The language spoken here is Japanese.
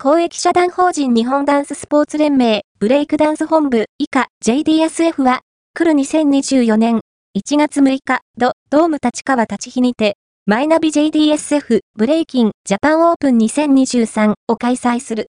公益社団法人日本ダンススポーツ連盟ブレイクダンス本部以下 JDSF は、来る2024年1月6日、ド、ドーム立川立日にて、マイナビ JDSF ブレイキンジャパンオープン2023を開催する。